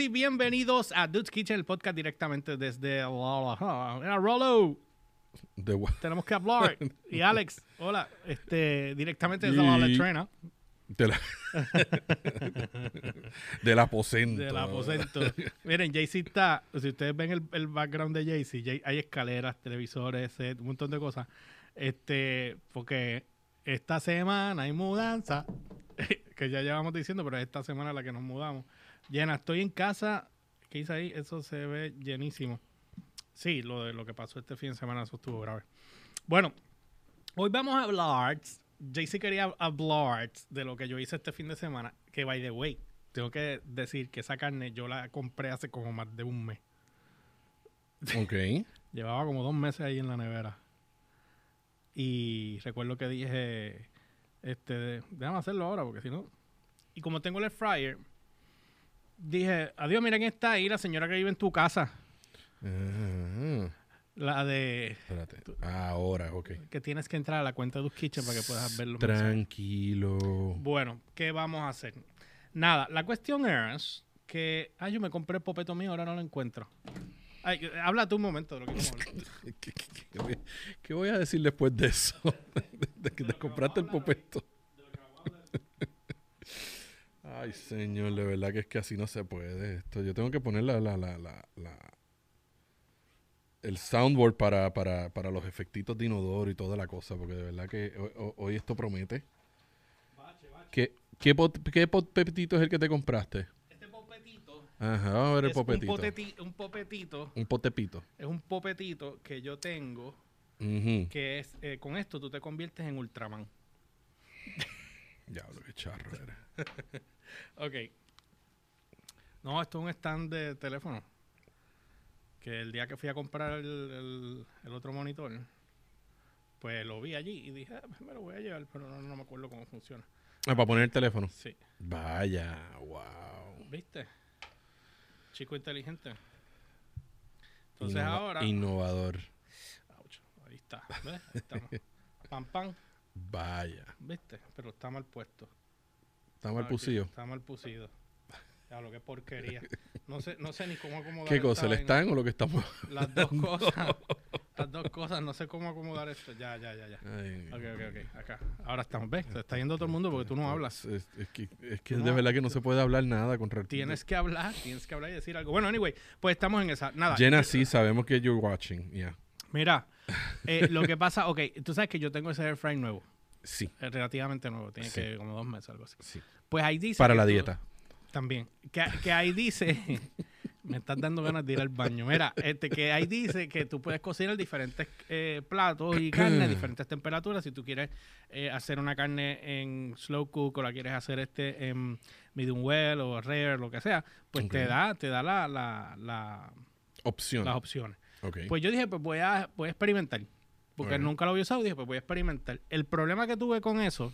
y bienvenidos a Dude's Kitchen, el podcast directamente desde Rollo. De Tenemos que hablar. Y Alex, hola, este, directamente desde la Y- Letrena, de la- del aposento. del aposento. Miren, Jaycee está, si ustedes ven el, el background de Jaycee, Jay- hay escaleras, televisores, set, un montón de cosas. Este, porque esta semana hay mudanza, que ya llevamos diciendo, pero esta semana es la que nos mudamos. Llena, estoy en casa. ¿Qué hice ahí? Eso se ve llenísimo. Sí, lo de lo que pasó este fin de semana, eso estuvo grave. Bueno, hoy vamos a hablar. Jaycee quería hablar de lo que yo hice este fin de semana. Que by the way, tengo que decir que esa carne yo la compré hace como más de un mes. Ok. Llevaba como dos meses ahí en la nevera. Y recuerdo que dije, este, déjame hacerlo ahora porque si no... Y como tengo el fryer, dije, adiós, mira quién está ahí, la señora que vive en tu casa. Ah, La de espérate. Ahora, ok. que tienes que entrar a la cuenta de tus kitchen para que puedas verlo. Tranquilo. Bueno, ¿qué vamos a hacer? Nada, la cuestión es que... Ah, yo me compré el popeto mío, ahora no lo encuentro. Ay, habla tú un momento de lo que vamos a hablar. ¿Qué, qué- qué- qué voy, qué voy a decir después de eso? de que te compraste el popeto. Ay, señor, de verdad que es que así no se puede esto. Yo tengo que poner la, la, la, la, la- el soundboard para, para, para los efectitos de inodoro y toda la cosa, porque de verdad que hoy, esto promete. ¿Qué, qué, pot- qué popetito es el que te compraste? Este popetito Ajá, vamos a ver el es un, popetito. poteti- un popetito Un potepito. es un popetito que yo tengo Ujú. que es eh, con esto tú te conviertes en Ultraman. Diablo, qué charro eres. Ok. No, esto es un stand de teléfono. Que el día que fui a comprar el, el- el otro monitor, pues lo vi allí y dije, "Ah, pues me lo voy a llevar, pero no, no me acuerdo cómo funciona. Ah, para poner el teléfono. Sí. Vaya, wow. ¿Viste? Chico inteligente. Entonces Innova- ahora. Innovador. Ouch, ahí está. ¿Ves? Ahí estamos. Pam, pam. Vaya. ¿Viste? Pero está mal puesto. Está mal pusido. Está mal pusido. Ya lo que porquería. No sé, no sé ni cómo acomodar ¿Qué cosa? ¿El stand o lo que estamos Las dos cosas. Las dos cosas. No sé cómo acomodar esto. Ya, ya, ya, ya. Ay, Ok, ok, ok. Acá. Ahora estamos. ¿Ves? Se está yendo todo el mundo porque tú no hablas. Es, es que, es que de verdad que no se puede hablar nada con respecto. Tienes que hablar. Tienes que hablar y decir algo. Bueno, anyway. Pues estamos en esa. Nada. Jenna, sí, sabemos que you're watching. Yeah. Mira. eh, lo que pasa. Ok. Tú sabes que yo tengo ese air fry nuevo. Sí, eh, Relativamente nuevo. Tiene Sí. que como dos meses algo así. sí. Pues ahí dice. Para la tú- dieta. También. Que, que ahí dice. me estás dando ganas de ir al baño. Mira, este, que ahí dice que tú puedes cocinar diferentes eh, platos y carne a diferentes temperaturas. Si tú quieres eh, hacer una carne en slow cook o la quieres hacer este en medium well o rare, lo que sea, pues te da, te da la, la- la- Opción. las opciones. Ok. Pues yo dije, pues voy a, voy a experimentar. Porque nunca lo había usado, dije, pues voy a experimentar. El problema que tuve con eso,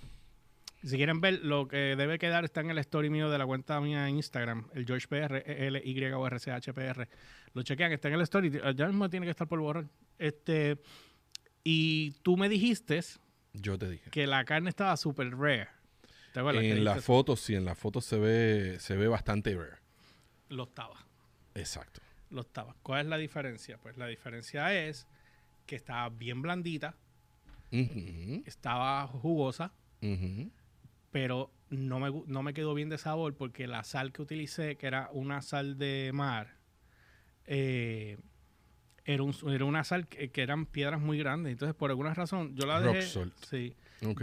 si quieren ver, lo que debe quedar está en el story mío de la cuenta mía en Instagram, el George PR, L Y O R C H P R. Lo chequean, está en el story, ya mismo tiene que estar por borrar. Este, y tú me dijiste Yo te dije. que la carne estaba super rare. ¿Te acuerdas? En la dijiste- foto, sí, en la foto se ve, se ve bastante rare. Lo estaba. Exacto. lo estaba. ¿Cuál es la diferencia? Pues la diferencia es que estaba bien blandita, estaba jugosa, pero no me, no me quedó bien de sabor porque la sal que utilicé, que era una sal de mar, eh, era, un- era una sal que, que eran piedras muy grandes. Entonces, por alguna razón, yo la Rock dejé. salt. Sí,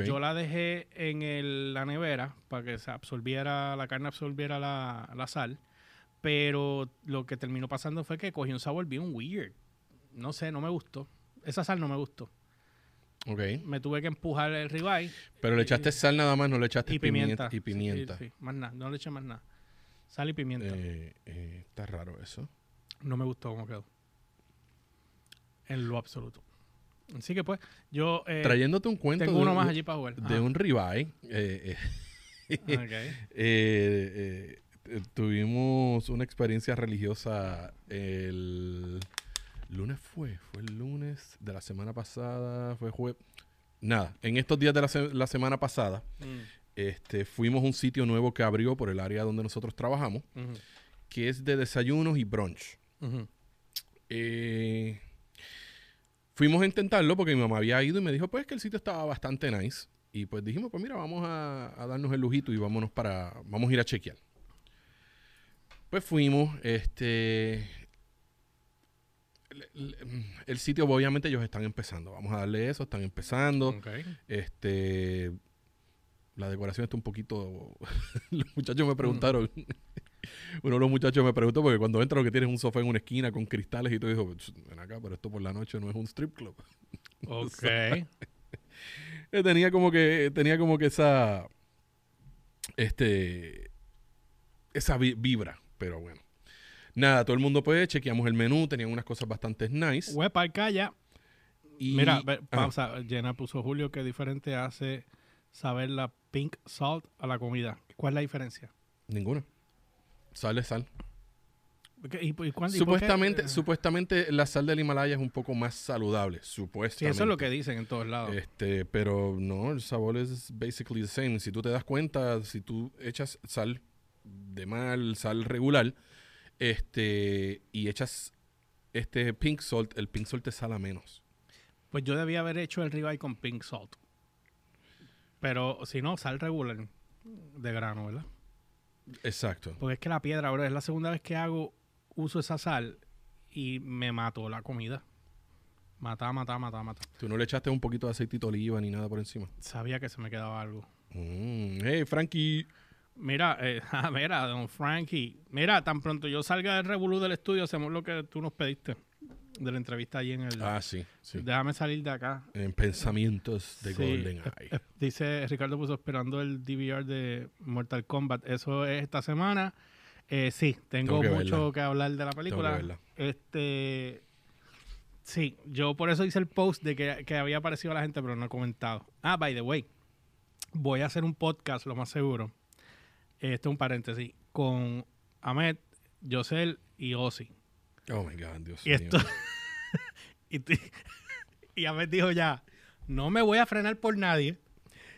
yo la dejé en el- la nevera para que se absorbiera, la carne absorbiera la, la sal. Pero lo que terminó pasando fue que cogí un sabor bien weird. No sé, no me gustó. Esa sal no me gustó. ok. Me tuve que empujar el ribeye Pero le echaste sal nada más, no le echaste y pimienta. Y pimienta. Sí, sí, más nada, no le eché más nada. Sal y pimienta. Eh, eh, está raro eso. No me gustó cómo quedó. En lo absoluto. Así que pues, yo eh, Trayéndote un cuento tengo de, uno más allí para jugar. de un ribeye. eh, eh, Ajá. Ok. eh, tuvimos una experiencia religiosa el lunes fue, fue el lunes de la semana pasada, fue jueves. Nada, en estos días de la, se- la semana pasada, Mm, este, fuimos a un sitio nuevo que abrió por el área donde nosotros trabajamos, que es de desayunos y brunch. Eh, fuimos a intentarlo porque mi mamá había ido y me dijo pues que el sitio estaba bastante nice. Y pues dijimos, pues mira, vamos a, a darnos el lujito y vámonos para, vamos a ir a chequear. Pues fuimos, este, el, sitio obviamente ellos están empezando, vamos a darle eso, están empezando. Este, la decoración está un poquito. los muchachos me preguntaron. Uno de los muchachos me preguntó porque cuando entra lo que tienes es un sofá en una esquina con cristales y todo dijo, ven acá, pero esto por la noche no es un strip club. Ok. Tenía como que tenía como que esa este esa vi- vibra, pero bueno. Nada, todo el mundo pues chequeamos el menú, tenían unas cosas bastante nice. Huepa, calla. Y, Mira, ve- Ajá. pausa. Jenna puso Julio que diferente hace saber la pink salt a la comida. ¿Cuál es la diferencia? ninguna. Sal es sal. ¿Qué- ¿Y, y cuándo- y por qué? Supuestamente, Eh, supuestamente la sal del Himalaya es un poco más saludable, supuestamente. Sí, eso es lo que dicen en todos lados. Este, pero no, el sabor es basically the same. Si tú te das cuenta, si tú echas sal de mal, sal regular, este, y echas este pink salt, el pink salt te sala menos. Pues yo debía haber hecho el ribeye con pink salt. Pero si no, sal regular de grano, ¿verdad? Exacto. Porque es que la piedra, bro, es la segunda vez que hago uso esa sal y me mató la comida. Mata, mata, mata, mata. Tú no le echaste un poquito de aceitito de oliva ni nada por encima. Sabía que se me quedaba algo. Mm, hey, Frankie. Mira, eh, ah, mira, don Frankie. Mira, tan pronto yo salga del revolú del estudio, hacemos lo que tú nos pediste de la entrevista allí en el. Ah, sí, sí. Déjame salir de acá. En pensamientos de Sí, Golden Eye. Dice Ricardo puso esperando el DVR de Mortal Kombat. Eso es esta semana. Eh, sí, tengo, Tengo que mucho verla. que hablar de la Tengo que película. verla. Este. Sí, yo por eso hice el post de que, que había aparecido a la gente, pero no he comentado. Ah, by the way, voy a hacer un podcast, lo más seguro. Esto es un paréntesis. Con Ahmed, Yosel y Ozzy. Oh my God, Dios Y mío. esto. y, y Ahmed dijo ya: No me voy a frenar por nadie.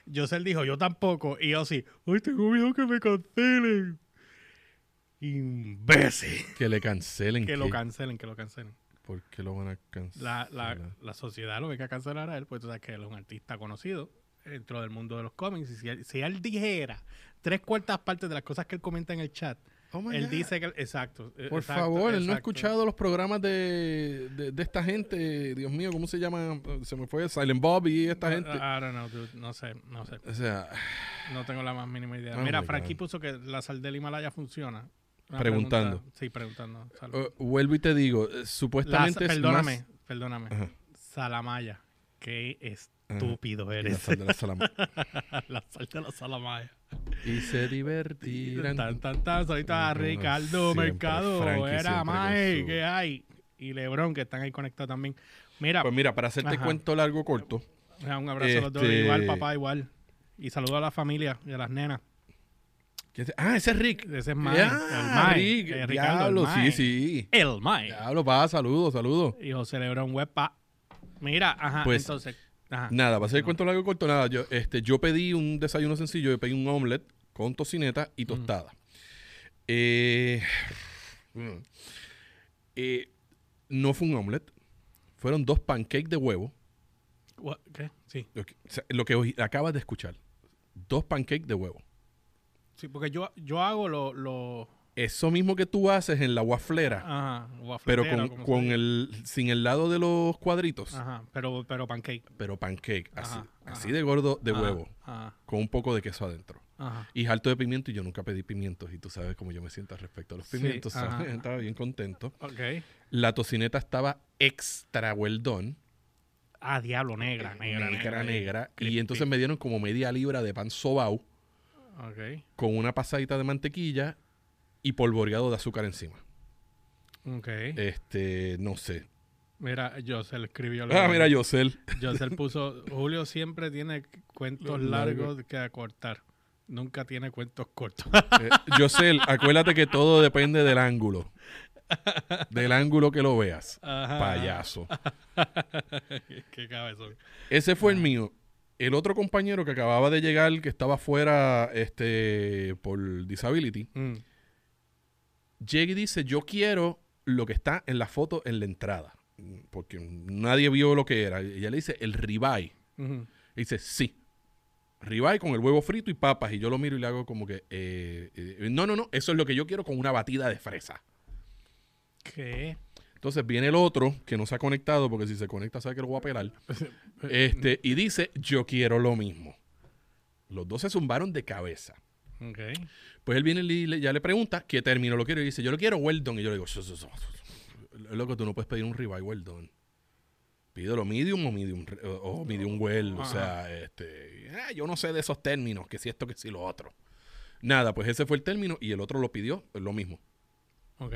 Yosel dijo: Yo tampoco. Y Ozzy: Ay, tengo miedo que me cancelen. Imbécil. Que le cancelen. Que lo cancelen, que lo cancelen. ¿Por qué lo van a cancelar? La, la, la sociedad lo que hay que cancelar a él, pues tú sabes que él es un artista conocido dentro del mundo de los cómics. Y si él dijera tres cuartas partes de las cosas que él comenta en el chat, Oh él God. dice que. Exacto. eh, Por exacto, favor, él no ha escuchado los programas de, de, de esta gente. Dios mío, ¿cómo se llama? Se me fue Silent Bob y esta gente. I don't know, dude. No sé, no sé. O sea, No tengo la más mínima idea. Oh Mira, Frankie God. puso que la sal del Himalaya funciona. Una Preguntando. pregunta- sí, preguntando. Eh, vuelvo y te digo, eh, La- supuestamente es perdóname, más... perdóname. Ajá. Salamaya. Qué Ajá. estúpido La eres. sal de la salama. la sal de la Salamaya. Y se divertirán. Tan, tan, tan. Saludito a Como Ricardo siempre, Mercado. Frankie Era Mae, su- ¿qué hay? Y Lebron, que están ahí conectados también. Mira, Pues mira, para hacerte Ajá. cuento largo corto, un abrazo a los dos. este- Igual, papá, igual. Y saludo a la familia y a las nenas. ¿quién se- ah, ese es Rick. Ese es. Ah, el Mae. Rick, eh, Ricardo, el diablo, sí, sí. El Mae. Diablo, pa, saludos, saludos. Y José Lebron Huepa. Mira, ajá, Pues, entonces. Ajá. Nada, para hacer el cuento largo corto, nada. Yo, este, yo pedí un desayuno sencillo, yo pedí un omelette con tocineta y tostada. Eh, mm, eh, no fue un omelette, fueron dos pancakes de huevo. ¿Qué? Sí. Lo que, o sea, lo que oí- acabas de escuchar. Dos pancakes de huevo. Sí, porque yo, yo hago lo. lo Eso mismo que tú haces en la waflera, ajá, pero con, con el sin el lado de los cuadritos, Ajá, pero, pero pancake. pero pancake, así, Ajá, así de gordo de huevo, Ajá, con un poco de queso adentro. ajá. Y alto de pimiento, y yo nunca pedí pimientos, y tú sabes cómo yo me siento respecto a los pimientos. Estaba bien contento. Ok. La tocineta estaba extra well done, Ah, diablo, negra, negra, negra, negra, y crispy. entonces me dieron como media libra de pan sobao Ok, con una pasadita de mantequilla y polvoreado de azúcar encima. ok. Este, no sé. Mira, Josel escribió. Ah, mira, Yosel. Josel puso, Julio siempre tiene cuentos largos que acortar. Nunca tiene cuentos cortos. Eh, acuérdate que todo depende del ángulo. Del ángulo que lo veas. Ajá. Payaso. Qué cabezón. Ese fue el mío. El otro compañero que acababa de llegar, que estaba fuera este, por disability, Mm. Llega y dice, yo quiero lo que está en la foto en la entrada. Porque nadie vio lo que era. Ella le dice, el ribeye. Y dice, sí. Ribeye con el huevo frito y papas. Y yo lo miro y le hago como que, eh, eh, no, no, no, eso es lo que yo quiero con una batida de fresa. ¿Qué? Entonces viene el otro que no se ha conectado, porque si se conecta sabe que lo voy a pelar. Este, y dice, yo quiero lo mismo. Los dos se zumbaron de cabeza. Pues él viene y le- ya le pregunta qué término lo quiero y dice, yo lo quiero well done. Y yo le digo, "Su, su, su, su, loco, tú no puedes pedir un ribeye well done. Pídelo medium o medium, o, o medium well. O sea, este, ah, yo no sé de esos términos, que si esto, que si lo otro. Nada, pues ese fue el término y el otro lo pidió, lo mismo. Ok.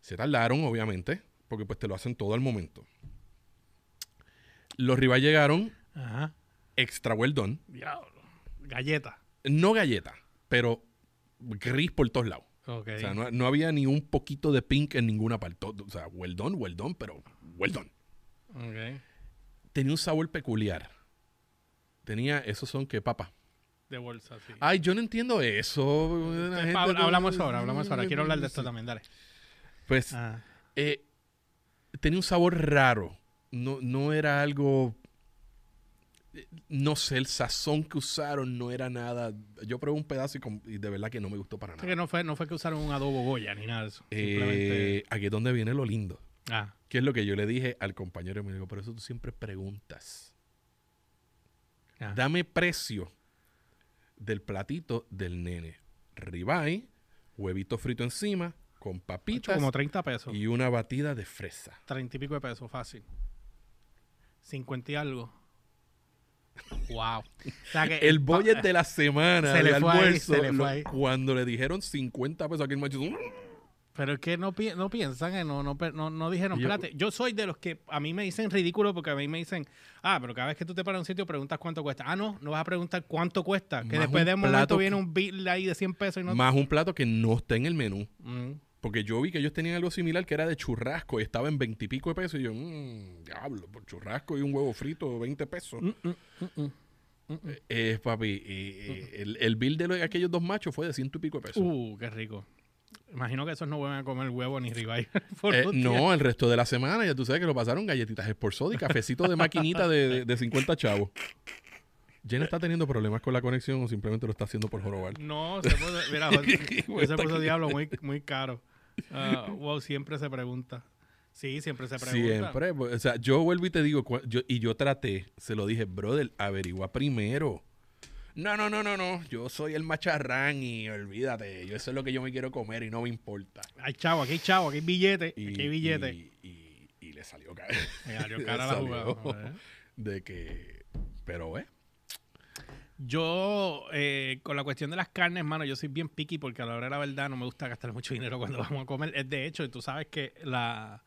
Se tardaron, obviamente, porque pues te lo hacen todo al momento. Los ribeyes llegaron Ajá. extra well done. Diablo. Galleta. No galleta, pero gris por todos lados. O sea, no, no había ni un poquito de pink en ninguna parte. O sea, well done, well done, pero well done. Tenía un sabor peculiar. Tenía, esos son que papa. De bolsa, sí. Ay, yo no entiendo eso. La gente Habla- no- hablamos ahora, hablamos ahora. Quiero hablar de esto también, dale. Pues Ah. eh, tenía un sabor raro. No, no era algo. No sé, el sazón que usaron no era nada. Yo probé un pedazo y, y de verdad que no me gustó para nada. que no fue, no fue que usaron un adobo Goya ni nada de eso. Simplemente. Eh, aquí es donde viene lo lindo. Ah. Que es lo que yo le dije al compañero y me dijo, por eso tú siempre preguntas. ah. Dame precio del platito del nene. Ribeye, huevito frito encima, con Ocho, papitas como 30 pesos. y una batida de fresa. 30 y pico de pesos, fácil. 50 y algo. Wow. O sea que El budget de la semana Se le ahí, almuerzo, se le fue lo- ahí. cuando le dijeron 50 pesos aquí el macho, Pero es que no, pi- no piensan, que no, no, no, no dijeron, yo- espérate, yo soy de los que a mí me dicen ridículo porque a mí me dicen, ah, pero cada vez que tú te paras a un sitio preguntas cuánto cuesta. Ah, no, no vas a preguntar cuánto cuesta, que después de un momento plato viene un bill ahí de 100 pesos y no... más un plato que no está en el menú. Mm. Porque yo vi que ellos tenían algo similar que era de churrasco y estaba en 20 y pico de pesos. Y yo, mmm, diablo, por churrasco y un huevo frito, 20 pesos. Mm, mm, mm, mm. Eh, papi, eh, eh, el, el bill de los- aquellos dos machos fue de ciento y pico de pesos. Uh, qué rico. Imagino que esos no vuelven a comer huevo ni ribeye. Eh, no, el resto de la semana ya tú sabes que lo pasaron galletitas Sportsoda y cafecito de maquinita de, de, de 50 chavos. Jenna está teniendo problemas con la conexión o simplemente lo está haciendo por jorobar. No, se puso, mira, se puso diablo muy, muy caro. Ah, wow, siempre se pregunta. Sí, siempre se pregunta. Siempre. O sea, yo vuelvo y te digo, yo, y yo traté, se lo dije, brother, averigua primero. No, no, no, no, no. Yo soy el macharrán y olvídate. Yo eso es lo que yo me quiero comer y no me importa. Hay chavo, aquí hay chavo, aquí hay billete, Y, aquí hay billete. y, y- y le salió cara. Me salió cara la jugada. de que. Pero, eh. Yo, eh, con la cuestión de las carnes, mano, yo soy bien picky porque a la hora de la verdad no me gusta gastar mucho dinero cuando vamos a comer. Es de hecho, tú sabes que la,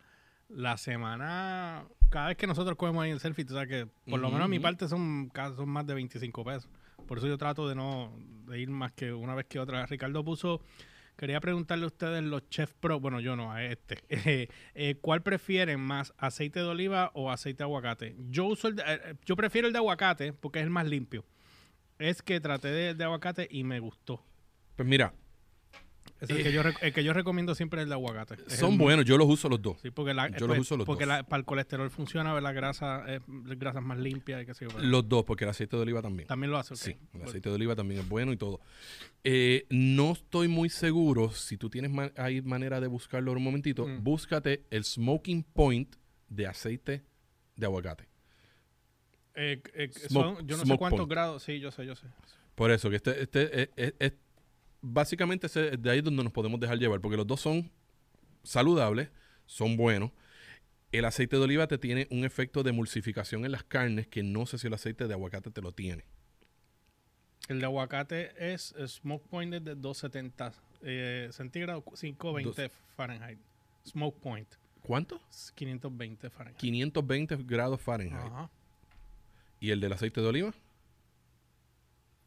la semana, cada vez que nosotros comemos ahí en el selfie, tú sabes que por lo menos a mi parte son, son más de 25 pesos. Por eso yo trato de no de ir más que una vez que otra. Ricardo puso, quería preguntarle a ustedes los chef pro, bueno, yo no, a este, eh, eh, ¿cuál prefieren más, aceite de oliva o aceite de aguacate? Yo uso el de- yo prefiero el de aguacate porque es el más limpio. Es que traté de, de aguacate y me gustó. Pues mira, Es el, que yo, rec- el que yo recomiendo siempre es el de aguacate. Es son buenos. Yo los uso los dos. Sí, porque, la, Yo pues, los uso los porque dos. la- para el colesterol funciona, ver la grasa, eh, las grasas más limpias y qué sé yo. pero Los dos, porque el aceite de oliva también. También lo hace, ok. Sí, el Pues, aceite de oliva también es bueno y todo. Eh, no estoy muy seguro si tú tienes ahí manera de buscarlo un momentito. Mm. Búscate el smoking point de aceite de aguacate. Eh, eh, Smoke- son- yo no sé cuántos point. grados, sí, yo sé, yo sé. Por eso, que este, este es, es- es- básicamente ese- de ahí es donde nos podemos dejar llevar, porque los dos son saludables, son buenos. El aceite de oliva te tiene un efecto de emulsificación en las carnes que no sé si el aceite de aguacate te lo tiene. El de aguacate es smoke point de 270 eh, centígrados, 520 Fahrenheit. Smoke point, ¿Cuánto? es 520 Fahrenheit. 520 grados Fahrenheit. Ajá. ¿Y el del aceite de oliva?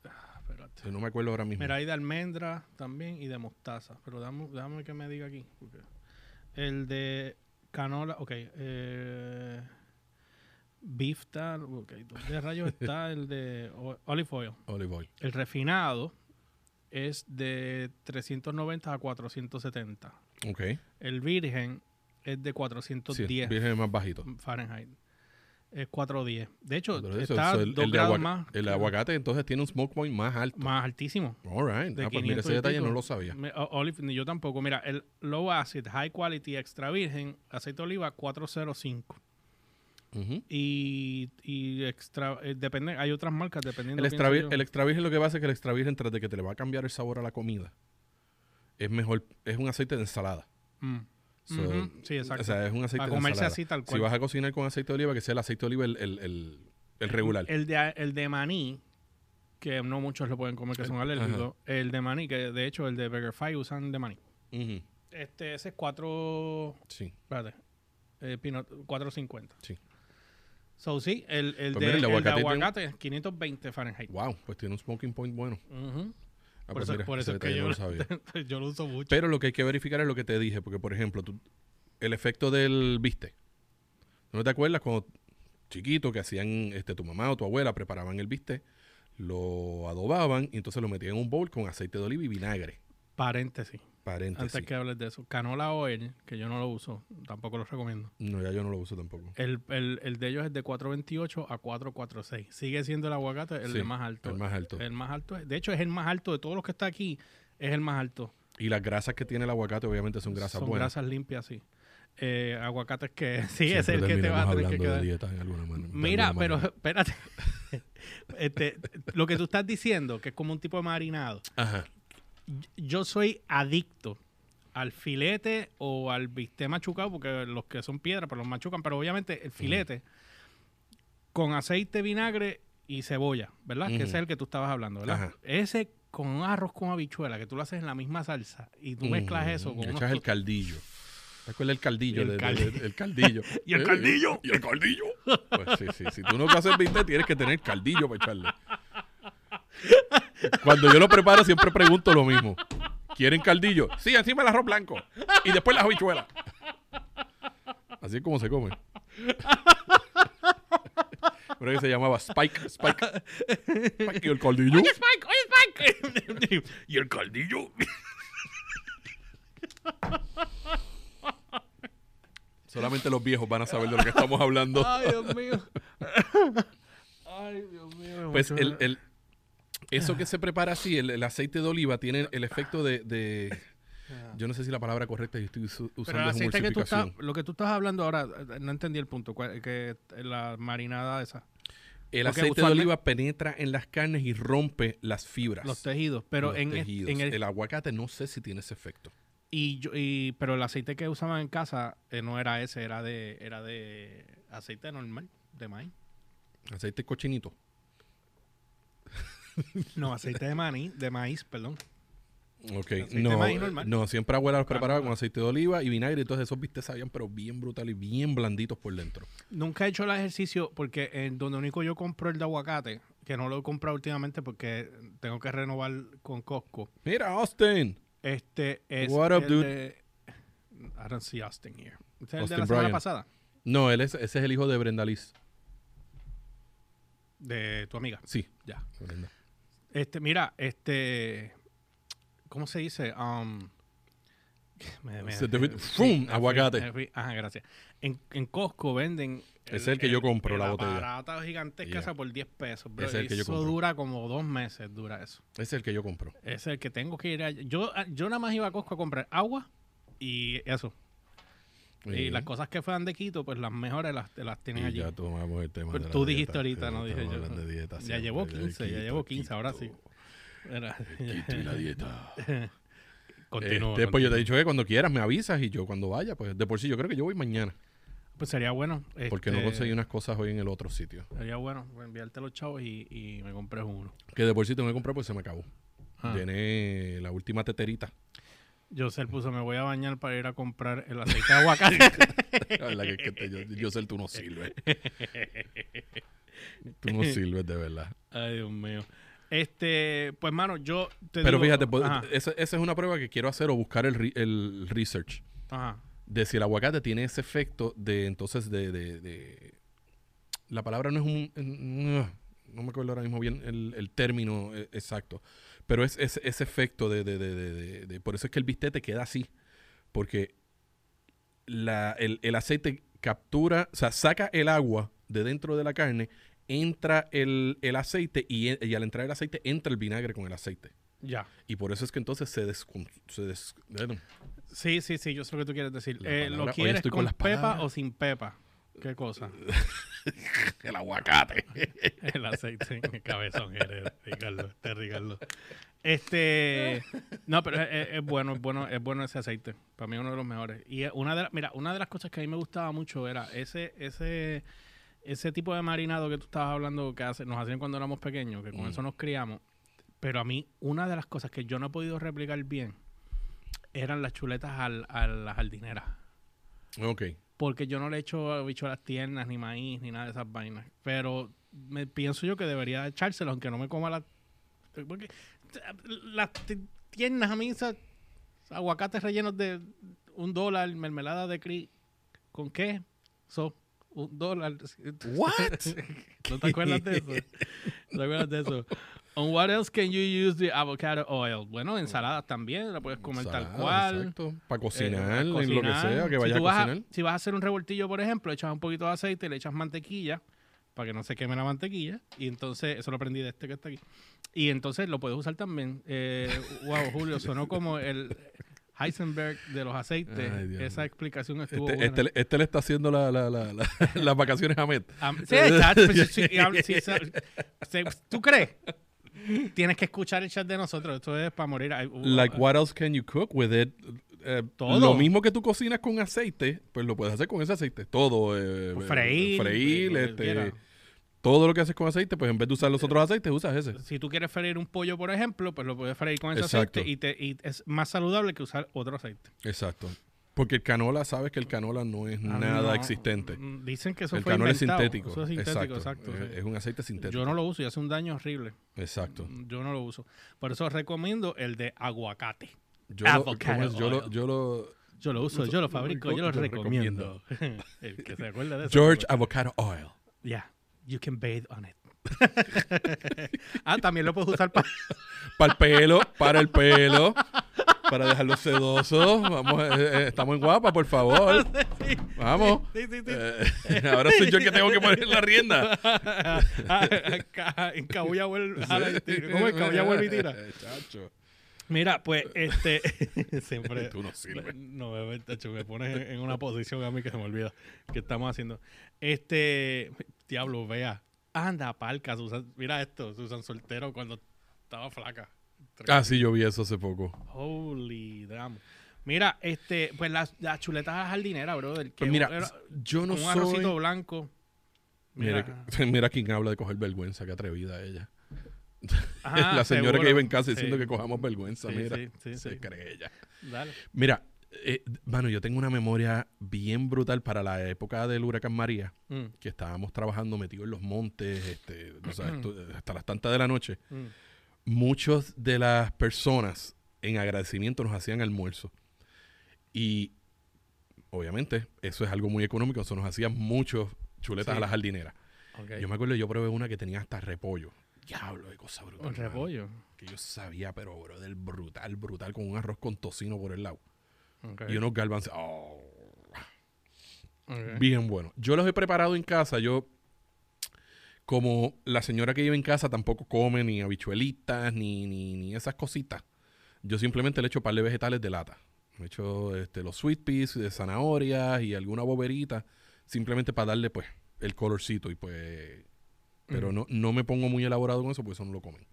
Ah, espérate. Si no me acuerdo ahora mismo. Mira, hay de almendra también y de mostaza. Pero dame, déjame que me diga aquí. porque El de canola, ok. Eh, beef tal, ok. ¿Dónde rayos está el de olive oil? Olive oil. El refinado es de 390 a 470. Ok. El virgen es de Sí, 410 virgen es más bajito. Fahrenheit. Es 410. De hecho, está eso, el, dos el de grados aguac- más, el aguacate entonces tiene un smoke point más alto. más altísimo. All right. de Ah, pues mira, 500 ese detalle no lo sabía. Me- olive, ni yo tampoco. Mira, el low acid, high quality, extra virgen, aceite de oliva 405. Ujú. Y, y extra, eh, depende, hay otras marcas dependiendo. El, extra, el extra virgen lo que pasa es que el extra virgen, tras de que te le va a cambiar el sabor a la comida, es mejor, es un aceite de ensalada. Mm. So, Ujú, Sí, exacto. O sea, es un aceite Para comerse así tal Si cual. vas a cocinar con aceite de oliva, que sea el aceite de oliva el, el, el- el regular. El de, el de maní, que no muchos lo pueden comer, que son alérgicos. El de maní, que de hecho el de BurgerFi usan de maní. Este, ese es 4... Sí. Espérate. Eh, Pinot, 450. Sí. So, sí, el, el, Pues de, mira, el el de aguacate tiene- aguacate, 520 Fahrenheit. Wow, pues tiene un smoking point bueno. Ujú. Ah, por pues eso, mira, por ese eso es que detalle yo, no lo sabía. yo lo uso mucho. Pero lo que hay que verificar es lo que te dije, porque por ejemplo, tú- el efecto del viste. ¿No te acuerdas cuando chiquito que hacían este tu mamá o tu abuela preparaban el viste, lo adobaban y entonces lo metían en un bowl con aceite de oliva y vinagre? Paréntesis, Paréntesis. antes que hables de eso. Canola oil, que yo no lo uso, tampoco lo recomiendo. No, ya yo no lo uso tampoco. El, el, el de ellos es de 428 a 446. Sigue siendo el aguacate el Sí, de más alto. El más alto. El más alto. es- De hecho, es el más alto de todos los que está aquí. Es el más alto. Y las grasas que tiene el aguacate obviamente son grasas Son buenas. grasas limpias, sí. Eh, aguacates que sí, Siempre es el que te va a tener que quedar. dieta en alguna manera. Mira, alguna pero espérate. este, lo que tú estás diciendo, que es como un tipo de marinado. Ajá. Yo soy adicto al filete o al bistec machucado, porque los que son piedras, pues los machucan, pero obviamente el filete con aceite, vinagre y cebolla, ¿verdad? Que ese es el que tú estabas hablando, ¿verdad? Ajá. Ese con arroz con habichuela, que tú lo haces en la misma salsa y tú mezclas eso con echas el caldillo. ¿Te acuerdas el caldillo? El de- de- caldi- de- el caldillo. Y el caldillo. Y el caldillo. Pues sí, sí. Si tú no haces viste, tienes que tener caldillo para echarle. Cuando yo lo preparo, siempre pregunto lo mismo. ¿Quieren caldillo? Sí, encima el arroz blanco. Y después las habichuelas. Así es como se come. Creo que se llamaba Spike. Spike. Spike y el caldillo. ¡Oye, Spike! ¡Oye, Spike! Y el caldillo. Solamente los viejos van a saber de lo que estamos hablando. ¡Ay, Dios mío! ¡Ay, Dios mío! Pues el, el- eso que se prepara así, el, el aceite de oliva, tiene el efecto de, de- Yo no sé si la palabra correcta yo estoy usu- Pero usando el es aceite que tú estás, emulsificación. lo que tú estás hablando ahora, eh, no entendí el punto, cuál- que la marinada esa, El porque aceite de oliva penetra en las carnes y rompe las fibras. los tejidos, pero los en, es- tejidos. en el, el aguacate no sé si tiene ese efecto. y, yo- y pero el aceite que usaban en casa eh, no era ese, era de era de aceite normal, de maíz. Aceite cochinito. No, aceite de maní, de maíz, perdón. Ok, no, maíz normal. no, siempre abuela los preparaba con aceite de oliva y vinagre, entonces esos viste sabían, pero bien brutal y bien blanditos por dentro. Nunca he hecho el ejercicio porque en donde único yo compro el de aguacate, que no lo he comprado últimamente porque tengo que renovar con Costco. Mira, Austin. Este es What up, el dude? de- I don't see Austin here. ¿Este es el de Austin la semana Bryan. pasada? No, él es, ese es el hijo de Brenda Liz. De tu amiga. Sí. Ya. Brenda. Este, mira, este. ¿Cómo se dice? Um, me- me- Se te ¡Fum! Aguacate. me fui- Ajá, gracias. En, en Costco venden. Es el que yo compro, la botella. barata gigantesca Yeah. esa por 10 pesos. bro. Ese es el que yo eso compro. dura como dos meses, dura eso. Es el que yo compro. Es el que tengo que ir allá. Yo, yo nada más iba a Costco a comprar agua y eso. Y las cosas que fueran de Quito, pues las mejores las, las tienen Y allí. ya tomamos el tema Pero de la tú dijiste dieta, ahorita, que no dije yo. hablando de dieta Ya siempre, llevo del 15, ya llevo 15, ahora sí. Era- keto y la dieta. Continúa, Este, pues yo te he dicho que cuando quieras me avisas y yo cuando vaya, pues de por sí yo creo que yo voy mañana. Pues sería bueno. Porque no este, conseguí unas cosas hoy en el otro sitio. Sería bueno enviarte los chavos y, y me compré uno. Que de por sí tengo que comprar pues se me acabó. Ah. Tiene la última teterita. Yo se puso, me voy a bañar para ir a comprar el aceite de aguacate. La verdad que, es que te- yo, yo sé tú no sirves. Tú no sirves de verdad. Ay, Dios mío. Este, pues mano, yo te Pero digo- fíjate, pues, esa, esa es una prueba que quiero hacer o buscar el, el research. ajá. De si el aguacate tiene ese efecto de entonces de... de- de- la palabra no es un... No me acuerdo ahora mismo bien el, el término eh, exacto. Pero es, es- ese efecto de, de- de- Por eso es que el bistec te queda así. Porque la- el, el aceite captura, o sea, saca el agua de dentro de la carne, entra el, el aceite y, e- y al entrar el aceite entra el vinagre con el aceite. Ya. Y por eso es que entonces se descon- se des- bueno, Sí, sí, sí, yo sé lo que tú quieres decir. Eh, ¿Lo quieres con, con las pepa o sin pepa? ¿Qué cosa? el aguacate. El aceite. Cabezón eres, Ricardo. Este Ricardo. Este. No, pero es, bueno, es bueno, es bueno ese aceite. Para mí es uno de los mejores. Y una de las- mira, una de las cosas que a mí me gustaba mucho era ese, ese, ese tipo de marinado que tú estabas hablando que hace, nos hacían cuando éramos pequeños, que con Mm. eso nos criamos. Pero a mí, una de las cosas que yo no he podido replicar bien eran las chuletas al- a la jardinera. ok. Porque yo no le echo habichuelas tiernas, ni maíz, ni nada de esas vainas. Pero me pienso yo que debería echárselo, aunque no me coma las... Porque las tiernas a mí, esas aguacates rellenos de un dólar, mermelada de cri... ¿Con qué? So, un dólar. What? ¿No te acuerdas de eso? ¿No te acuerdas de eso? On what else can you use the avocado oil? Bueno, ensaladas también, la puedes comer tal cual. Exacto. Para Eh, cocinar, en lo que cocinar. sea, que Si vaya tú a vas cocinar. si vas a hacer un revoltillo, por ejemplo, echas un poquito de aceite, le echas mantequilla para que no se queme la mantequilla. Y entonces, eso lo aprendí de este que está aquí. Y entonces lo puedes usar también. Eh, wow, Julio, sonó como el Heisenberg de los aceites. Ay, Esa explicación estuvo Este, buena. este, le- este le está haciendo la, la- la- la- las vacaciones a Met. Sí, chacho, pues, ¿Tú crees? Tienes que escuchar el chat de nosotros. Esto es para morir. Uh, Like, uh, what else can you cook with it? Eh, Todo. Lo mismo que tú cocinas con aceite, pues lo puedes hacer con ese aceite. Todo. eh, eh, freír, freír, este, todo lo que haces con aceite, pues en vez de usar los otros aceites, usas ese. Si tú quieres freír un pollo, por ejemplo, pues lo puedes freír con ese Exacto. aceite y, te, y es más saludable que usar otro aceite. Exacto. Porque el canola, sabes que el canola no es Ah, nada no, existente. mm, Dicen que eso el fue canola es inventado. sintético. Eso es sintético, exacto. Es, sí. es un aceite sintético. Yo no lo uso y hace un daño horrible. Exacto. Yo no lo uso. Por eso recomiendo el de aguacate. Yo Avocado yo, lo, yo lo- Yo lo uso, yo lo fabrico, yo lo Yo lo recomiendo. el que se acuerda de eso. George Avocado Oil. Yeah, you can bathe on it. ah, también lo puedes usar para... Para el pelo, para el pelo, para dejarlo sedoso. Vamos, eh, eh, estamos en guapa, por favor. Vamos. Sí, sí, sí. Eh, ahora soy yo el que tengo que poner la rienda. Ah, en Cabuya vuelve... ¿Cómo es? Cabuya vuelve y tira. Chacho. Mira, pues, este... siempre... Tú no sirves. No, bebé, tacho, me pones en, en una posición a mí que se me olvida que estamos haciendo. Este... Diablo, vea. Anda, palca, Susan. Mira esto, Susan Soltero cuando estaba flaca. Ah, sí, yo vi eso hace poco. Holy damn. Mira, este, pues las, las chuletas a la jardinera, brother. que Pues mira, era yo no un soy... arrocito blanco. Mira, Mira. quién habla de coger vergüenza, qué atrevida ella. Ajá, la señora seguro. que iba en casa diciendo Sí. que cojamos vergüenza, Sí, mira. sí, se cree ella. Dale. Mira, eh, mano, yo tengo una memoria bien brutal para la época del huracán María, Mm, que estábamos trabajando metidos en los montes, este, o sea, esto- hasta las tantas de la noche. mm. Muchos de las personas en agradecimiento nos hacían almuerzo. Y obviamente eso es algo muy económico, eso nos hacían muchos chuletas Sí. a la jardinera. Yo me acuerdo, yo probé una que tenía hasta repollo. Diablo de cosa brutal. Mano. repollo. Que yo sabía, pero bro, del brutal, brutal, con un arroz con tocino por el lado. Y unos garbanzos. Oh, bien bueno. Yo los he preparado en casa. Yo, como la señora que vive en casa tampoco come ni habichuelitas ni, ni, ni esas cositas. Yo simplemente le echo par de vegetales de lata. Le echo este, los sweet peas de zanahorias y alguna boberita. Simplemente para darle, pues, el colorcito. Y pues. Pero no, no me pongo muy elaborado con eso porque eso no lo comen.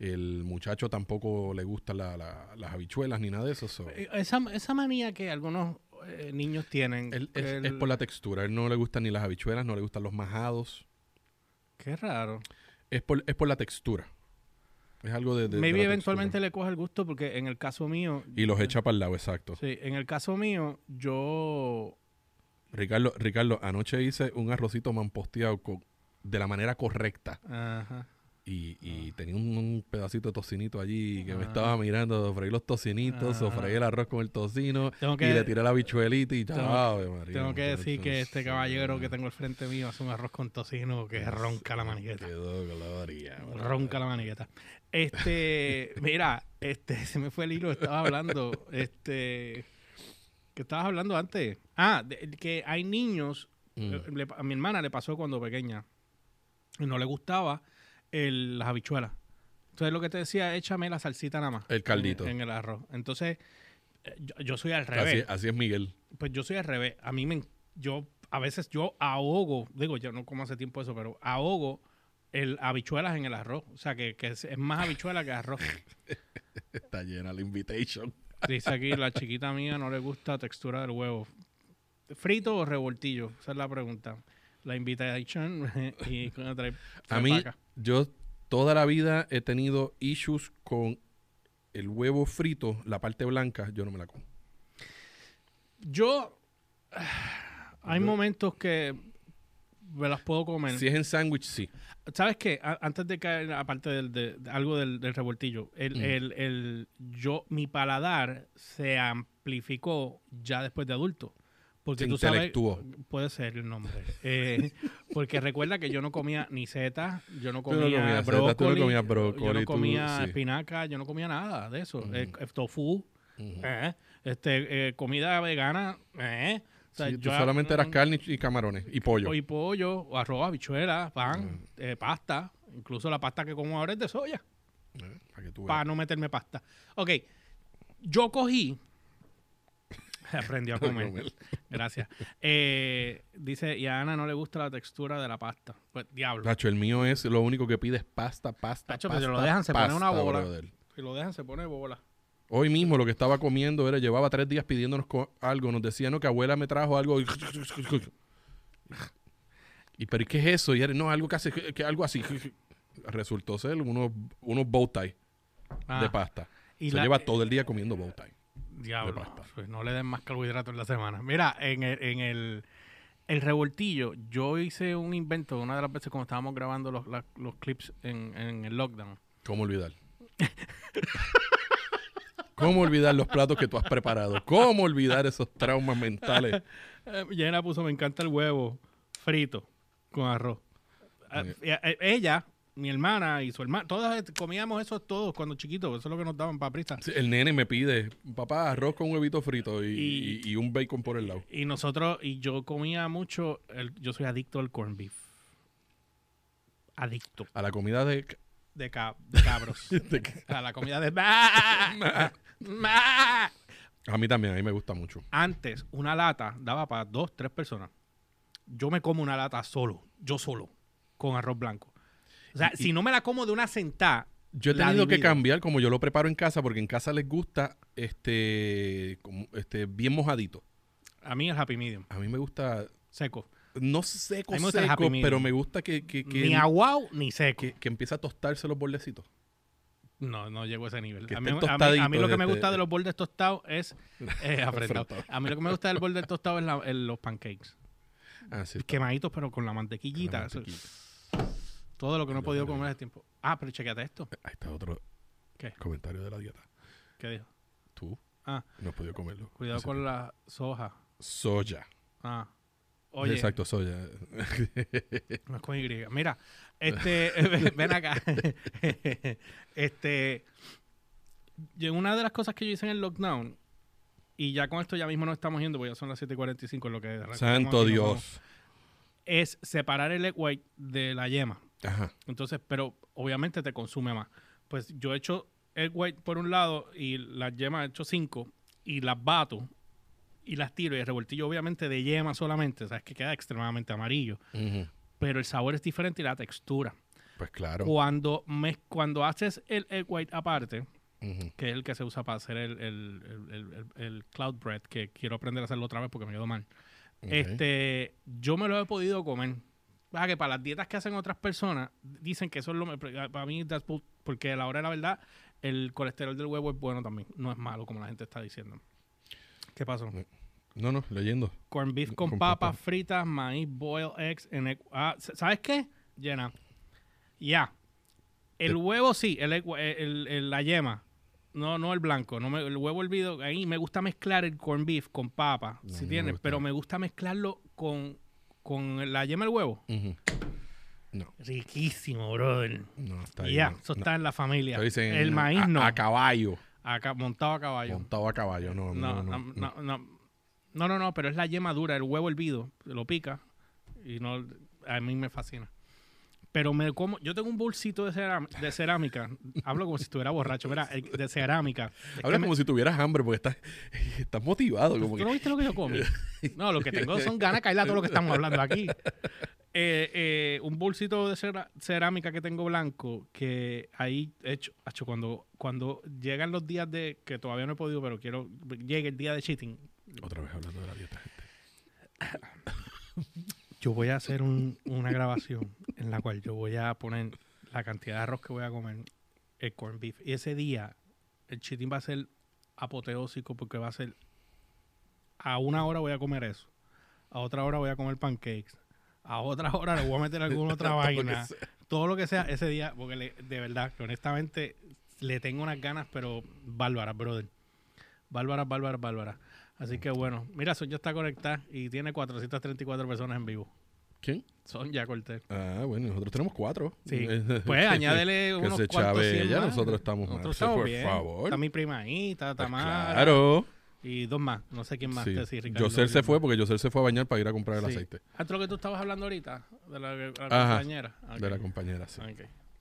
El muchacho tampoco le gustan la- la- las habichuelas ni nada de eso. so- Eh, Esa, esa manía que algunos eh, niños tienen. Él- es, el- es por la textura. A él no le gustan ni las habichuelas, no le gustan los majados. Qué raro. Es por, es por la textura. Es algo de. Maybe eventualmente textura. le coge el gusto porque en el caso mío. Y los echa para el lado, exacto. Sí, en el caso mío, yo. Ricardo, Ricardo, anoche hice un arrocito mamposteado con, de la manera correcta. Ajá. Y, y tenía un, un pedacito de tocinito allí que me Ah. estaba mirando, freí los tocinitos, Ah. freí el arroz con el tocino Tengo y que, le tiré la bichuelita y tengo- ¡Ave María, tengo que decir que este caballero que tengo al frente mío hace un arroz con tocino que ronca la manigueta. Quedó gloria. Ronca la manigueta. Este, mira, este, se me fue el hilo, estaba hablando, este, ¿qué estabas hablando antes? Ah, de- que hay niños, Mm. eh, le- a mi hermana le pasó cuando pequeña, y no le gustaba el- las habichuelas. Entonces lo que te decía, échame la salsita nada más. El caldito. En, en el arroz. Entonces, eh, yo, yo soy al revés. así es Miguel. Pues yo soy al revés. A mí me, yo, a veces yo ahogo, digo, yo no como hace tiempo eso, pero ahogo el habichuelas en el arroz. O sea, que, que es, es más habichuela que arroz. Está llena la invitation. Dice aquí, la chiquita mía no le gusta la textura del huevo. ¿Frito o revoltillo? Esa es la pregunta. La invitation y con trae- A mí, yo toda la vida he tenido issues con el huevo frito, la parte blanca, yo no me la como. Yo... Hay Yo- momentos que me las puedo comer. Si es en sándwich, sí. ¿Sabes qué? A- antes de caer, aparte del, de, de algo del, del revoltillo, el, Mm. el, el- yo, mi paladar se amplificó ya después de adulto. Porque Se tú sabes, puede ser el nombre. Eh, porque recuerda que yo no comía ni setas, yo no Tú no comía setas, brócoli, tú no comías yo brócoli, no tú- comía sí. espinaca, yo no comía nada de eso. Ujú. Eh, tofu, eh, este, eh, comida vegana, eh. O sea, Sí, tú yo- solamente eras mm, carne y camarones y pollo. y pollo, o arroz, habichuela, pan, eh, pasta. Incluso la pasta que como ahora es de soya, Eh, para que tú para no meterme pasta. Ok, yo cogí... Aprendió a comer. Gracias. Eh, dice, y a Ana no le gusta la textura de la pasta. Pues diablo. Nacho, el mío es lo único que pide es pasta, pasta, Nacho, pero si pasta, lo dejan, se pone una bola. brother. Si lo dejan, se pone bola. Hoy mismo lo que estaba comiendo era, llevaba tres días pidiéndonos algo. Nos decía, no, que abuela me trajo algo. Y, y pero ¿y qué es eso? Y era, no, algo hace, que, que algo así. Resultó ser unos, unos bow tie Ah, de pasta. y Se la- lleva todo el día comiendo bow tie. Diablo, pues no le den más carbohidratos en la semana. Mira, en el, en el, el revoltillo, yo hice un invento una de las veces cuando estábamos grabando los, la- los clips en, en el lockdown. ¿Cómo olvidar? ¿Cómo olvidar los platos que tú has preparado? ¿Cómo olvidar esos traumas mentales? Eh, Jenna puso, me encanta el huevo frito con arroz. Eh, eh, ella, mi hermana y su hermana, todas comíamos eso todos cuando chiquitos. Eso es lo que nos daban para prisa. Sí, El nene me pide, papá, arroz con huevito frito y, Y- y- y un bacon por el lado. Y nosotros, y yo comía mucho, el- yo soy adicto al corned beef. Adicto. A la comida de... De, ca- de cabros. de- a la comida de... A mí también, a mí me gusta mucho. Antes, una lata daba para dos, tres personas. Yo me como una lata solo, yo solo, con arroz blanco. O sea, Y- si no me la como de una sentada, Yo he tenido que cambiar como yo lo preparo en casa porque en casa les gusta este, como, este bien mojadito. a mí el happy medium, A mí me gusta, seco. no seco, me seco, pero me gusta que, que, que, ni aguao ni seco. que, que empiece a tostarse los bordecitos. No, no llego a ese nivel. A mí, estén a mí- a mí lo que me este- gusta de los bordes tostados es... eh, apretado. A mí lo que me gusta del borde tostado es la- el- los pancakes. Ah, sí. Quemaditos, pero con la mantequillita. La eso- mantequilla. Todo lo que no he podido comer hace tiempo. Ah, pero chequeate esto. Ahí está otro ¿Qué? comentario de la dieta. ¿Qué dijo? Tú Ah, no has podido comerlo. cuidado Ese- con la soja. Soya. Ah. Oye, Exacto, soya. no es con Y. Mira, este, ven acá. este, una de las cosas que yo hice en el lockdown, y ya con esto ya mismo no estamos yendo, porque ya son las 7.45 en lo que... Santo aquí, nos Dios. Es separar el egg white de la yema. Ajá. Entonces, pero obviamente te consume más. Pues yo he hecho egg white por un lado y las yemas he hecho cinco y las bato y las tiro y el revoltillo obviamente de yema solamente, sabes que queda extremadamente amarillo, Ujú. pero el sabor es diferente y la textura. Pues claro. Cuando mez- cuando haces el egg white aparte, Ujú. que es el que se usa para hacer el, el- el- el- cloud bread, que quiero aprender a hacerlo otra vez porque me quedó mal. Ok. Este, yo me lo he podido comer. Pasa que para las dietas que hacen otras personas, dicen que eso es lo me- Para mí, that's bull- porque a la hora de la verdad, el colesterol del huevo es bueno también. No es malo, como la gente está diciendo. ¿Qué pasó? No, no, leyendo. Corn beef con, Con papas papas. fritas, maíz, boiled eggs. En egg- ah, ¿Sabes qué? Llena. Ya. El huevo sí, el, el- el- la yema. No, no el blanco. No me- el huevo hervido, ahí me gusta mezclar el corn beef con papa, No, si tienes, pero me gusta mezclarlo con, con la yema del huevo. Ujú. No, Riquísimo, brother. no, está ahí. ya, no, eso no. está en la familia. Dicen el maíz a, no. A caballo. Acá, montado a caballo. Montado a caballo, no, No, no, no, no. no, no, no, no, no, pero es la yema dura, el huevo hervido, lo pica y no, a mí me fascina. Pero me como, yo tengo un bolsito de, cerámica, hablo como si estuviera borracho, mira, de cerámica. Es Habla me- como si tuvieras hambre porque estás, estás motivado. Como ¿Tú que, no viste lo que yo comí? No, lo que tengo son ganas de caerle a todo lo que estamos hablando aquí. Eh, eh, un bolsito de cerámica que tengo blanco, que ahí hecho, hecho cuando, cuando llegan los días de, que todavía no he podido, pero quiero, llegue el día de cheating, Otra vez hablando de la dieta, gente. yo voy a hacer un- una grabación en la cual yo voy a poner la cantidad de arroz que voy a comer, el corn beef. Y ese día el cheating va a ser apoteósico porque va a ser a una hora voy a comer eso, a otra hora voy a comer pancakes, a otra hora le voy a meter alguna otra vaina, todo lo que sea ese día, porque le- de verdad, que honestamente le tengo unas ganas, pero bárbaras, brother. Bárbaras, bárbaras, bárbaras. Así que bueno, mira, Son ya está conectada y tiene 434 personas en vivo. ¿Quién? Son ya corté. Ah, bueno, nosotros tenemos cuatro. Sí. Pues añádele que unos se cuantos chave ella, nosotros estamos. Nosotros estamos por bien. favor. Está mi prima ahí, está Pues Tamara. claro. Y dos más. No sé quién más Sí. te decir, Ricardo. Yosel se fue porque Yosel se fue a bañar para ir a comprar el Sí. aceite Ah, ¿esto es lo que tú estabas hablando ahorita? De la, la Ajá. compañera. Ok. de la compañera. Sí. Ok,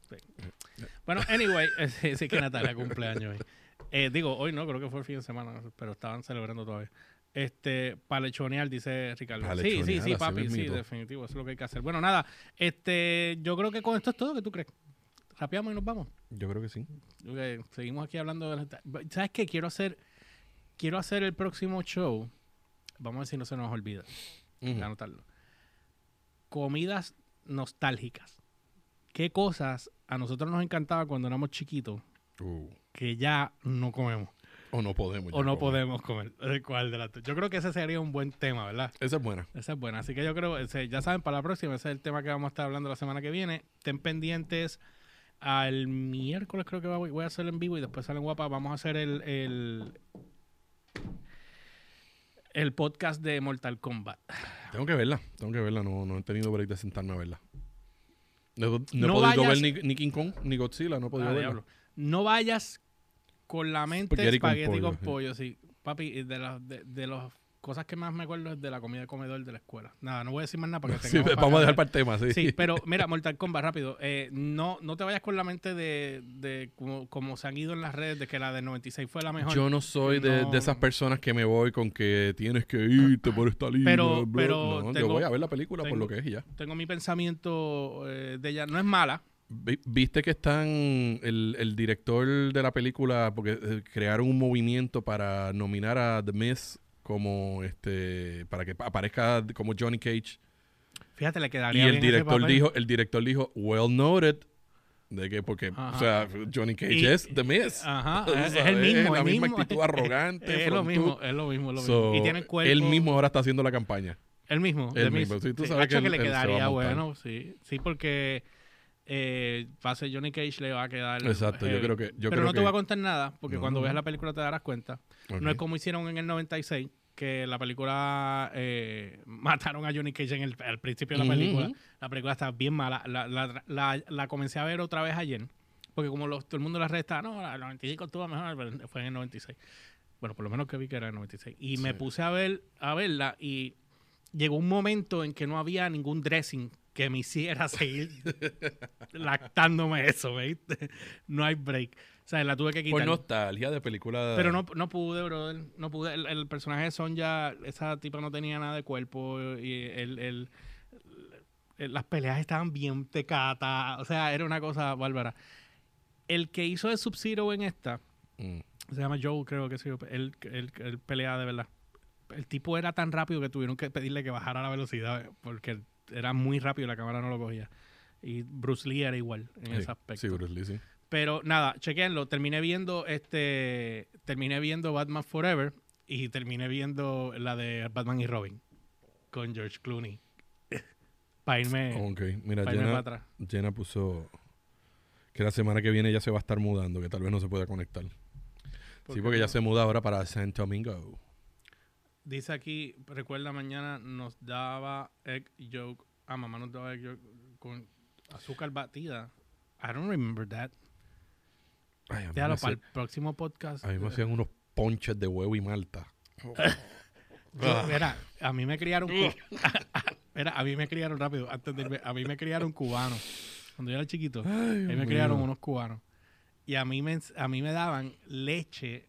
sí. Bueno, anyway, sí, sí que Natalia cumpleaños hoy. Eh, digo, hoy no, creo que fue el fin de semana, pero estaban celebrando todavía. Este, palechonear, dice Ricardo. Sí, sí, sí, papi, sí, definitivo, eso es lo que hay que hacer. Bueno, nada, este, yo creo que con esto es todo, ¿qué tú crees? Rapeamos y nos vamos. Yo creo que sí. Seguimos aquí hablando de la... ¿Sabes qué? Quiero hacer, quiero hacer el próximo show, vamos a ver si no se nos olvida, Ujú. anotarlo. Comidas nostálgicas. ¿Qué cosas a nosotros nos encantaba cuando éramos chiquitos Uh, que ya no comemos o no podemos. o no comer. podemos comer? Eh, ¿Cuál de las? Yo creo que ese sería un buen tema, ¿verdad? Esa es buena. Esa es buena. Así que yo creo, ese, ya saben, para la próxima, ese es el tema que vamos a estar hablando la semana que viene. Estén pendientes al miércoles, creo que voy, voy a hacer en vivo y después salen guapa. Vamos a hacer el, el, el podcast de Mortal Kombat. Tengo que verla. Tengo que verla. No, no he tenido break de sentarme a verla. No, no he podido vayas- ver ni, ni King Kong ni Godzilla. No he podido Ah, verla. diablo. No vayas con la mente Spaghetti espagueti, con con, pollo, pollo, sí. Papi, de las de, de las cosas que más me acuerdo es de la comida de comedor de la escuela. Nada, no voy a decir más nada para que Sí, vamos a dejar para- el tema, sí. Sí, pero mira, Mortal Kombat, rápido. eh, no, no te vayas con la mente de, de como, como se han ido en las redes de que la del 96 fue la mejor. Yo no soy de, No. de esas personas que me voy con que tienes que irte por esta línea. Pero- pero no, yo tengo- voy a ver la película por lo que es y ya. Tengo mi pensamiento eh, de ella. No es mala. Vi- ¿Viste que están el, el director de la película, porque eh, crearon un movimiento para nominar a The Miz como este, para que pa- aparezca como Johnny Cage? Fíjate, le Y quedaría el bien ese director papel. dijo, el director dijo, well noted, de que porque, Ajá. o sea, Johnny Cage Y- es The Miz. Ajá, es, es el mismo. la el misma mismo. actitud arrogante, Es lo mismo, es lo mismo, es lo mismo. So, y tiene el cuerpo. Él mismo ahora está haciendo la campaña. El mismo. El mismo, sí, tú Sí, sabes que él- le quedaría bueno, sí. Sí, porque eh, va a ser Johnny Cage le va a quedar. Exacto, yo creo que... Yo Pero creo no te que- voy a contar nada, porque No, cuando no, veas la película te darás cuenta. Ok. No es como hicieron en el 96, que la película eh, mataron a Johnny Cage en el, al principio de la película. La película está bien mala. La, la, la, la comencé a ver otra vez ayer, porque como los- todo el mundo redes estaba, no, la 95 estuvo mejor, pero fue en el 96. Bueno, por lo menos que vi que era en el 96. Y me Sí. puse a ver a verla y llegó un momento en que no había ningún dressing que me hiciera seguir lactándome eso, ¿viste? No hay break. O sea, la tuve que quitar. Por nostalgia de película... Pero no, no pude, brother. No pude. El, el personaje de Sonja, esa tipa no tenía nada de cuerpo. Y el, el- las peleas estaban bien tecatas. O sea, era una cosa bárbara. El que hizo de Sub-Zero en esta, Mm. se llama Joe, creo que sí. Él, él, él pelea de verdad. El tipo era tan rápido que tuvieron que pedirle que bajara la velocidad porque era muy rápido y la cámara no lo cogía. Y Bruce Lee era igual en Sí, ese aspecto. Sí, Bruce Lee, sí. Pero nada, chequenlo. Terminé viendo este. Terminé viendo Batman Forever y terminé viendo la de Batman y Robin con George Clooney. para irme, Ok, mira, pa' irme Jenna, atrás. Jenna puso que la semana que viene ya se va a estar mudando, que tal vez no se pueda conectar. ¿Por Sí, porque ya no? se muda ahora para San Domingo. Dice aquí, recuerda mañana nos daba egg yolk. Ah, mamá nos daba egg yolk con azúcar batida. I don't remember that. Ay, Déjalo para el próximo podcast. a mí me hacían unos ponches de huevo y malta. Yo- Mira, a mí me criaron. Mira, a mí me criaron rápido. Antes de irme, a mí me criaron cubanos. Cuando yo era chiquito, a mí me criaron unos cubanos. Y a mí me, a mí me daban leche.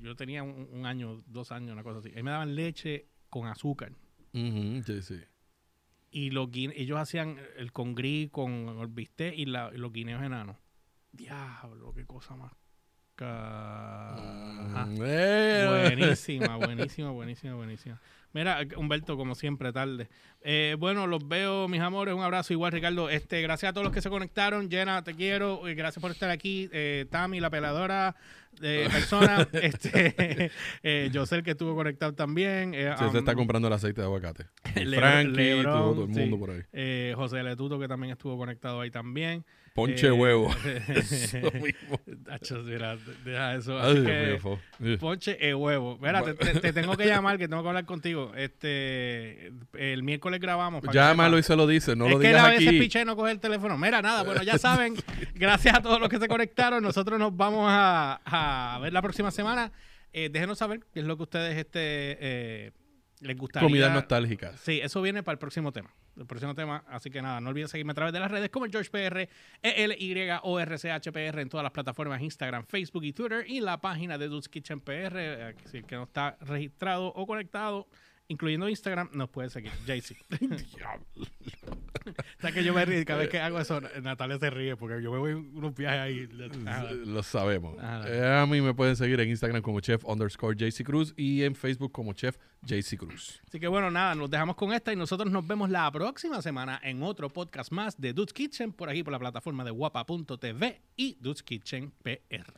Yo tenía un, un año, dos años, una cosa así. A mí me daban leche con azúcar. Sí, sí. Y los guine- ellos hacían el congrí con el bistec y, la- y los guineos enanos. Diablo, qué cosa más. Mm, eh. Buenísima, buenísima, buenísima, buenísima. Mira, Humberto, como siempre, tarde. Eh, bueno, los veo, mis amores. Un abrazo igual, Ricardo. Este, gracias a todos los que se conectaron. Jenna, te quiero. Eh, gracias por estar aquí. Eh, Tami, la peladora de persona. este, eh, José, que estuvo conectado también. Eh, Sí, se está comprando el aceite de aguacate. Frankie, Lebron, todo, todo el sí. mundo por ahí. José Letuto, que también estuvo conectado ahí también. Ponche Eh, huevo. Eso mismo. Mira, deja eso. Ay, Así que. Eh. Ponche e huevo. Mira, te, te- te tengo que llamar, que tengo que hablar contigo. Este, el miércoles grabamos. que Llámalo y se lo dice, no es lo que él digas a veces aquí. y no coge el teléfono. Mira, nada, bueno, ya saben. gracias a todos los que se conectaron. Nosotros nos vamos a, a ver la próxima semana. Eh, déjenos saber qué es lo que ustedes este, eh, les gustaría. Comidas nostálgicas. Sí, eso viene para el próximo tema. El próximo tema. Así que nada, no olviden seguirme a través de las redes como el George PR, E-L-Y-O-R-C-H-P-R en todas las plataformas Instagram, Facebook y Twitter. Y la página de Dudes Kitchen PR. eh, Si el que no está registrado o conectado, incluyendo Instagram, nos puede seguir. JC. o sea que yo me río cada vez que hago eso, Natalia se ríe porque yo me voy unos viajes ahí. Ah, Lo sabemos. Eh, a mí me pueden seguir en Instagram como chef underscore JC Cruz y en Facebook como chef JC Cruz. Así que bueno, nada, nos dejamos con esta y nosotros nos vemos la próxima semana en otro podcast más de Dudes Kitchen por aquí por la plataforma de guapa.tv y Dudes Kitchen PR.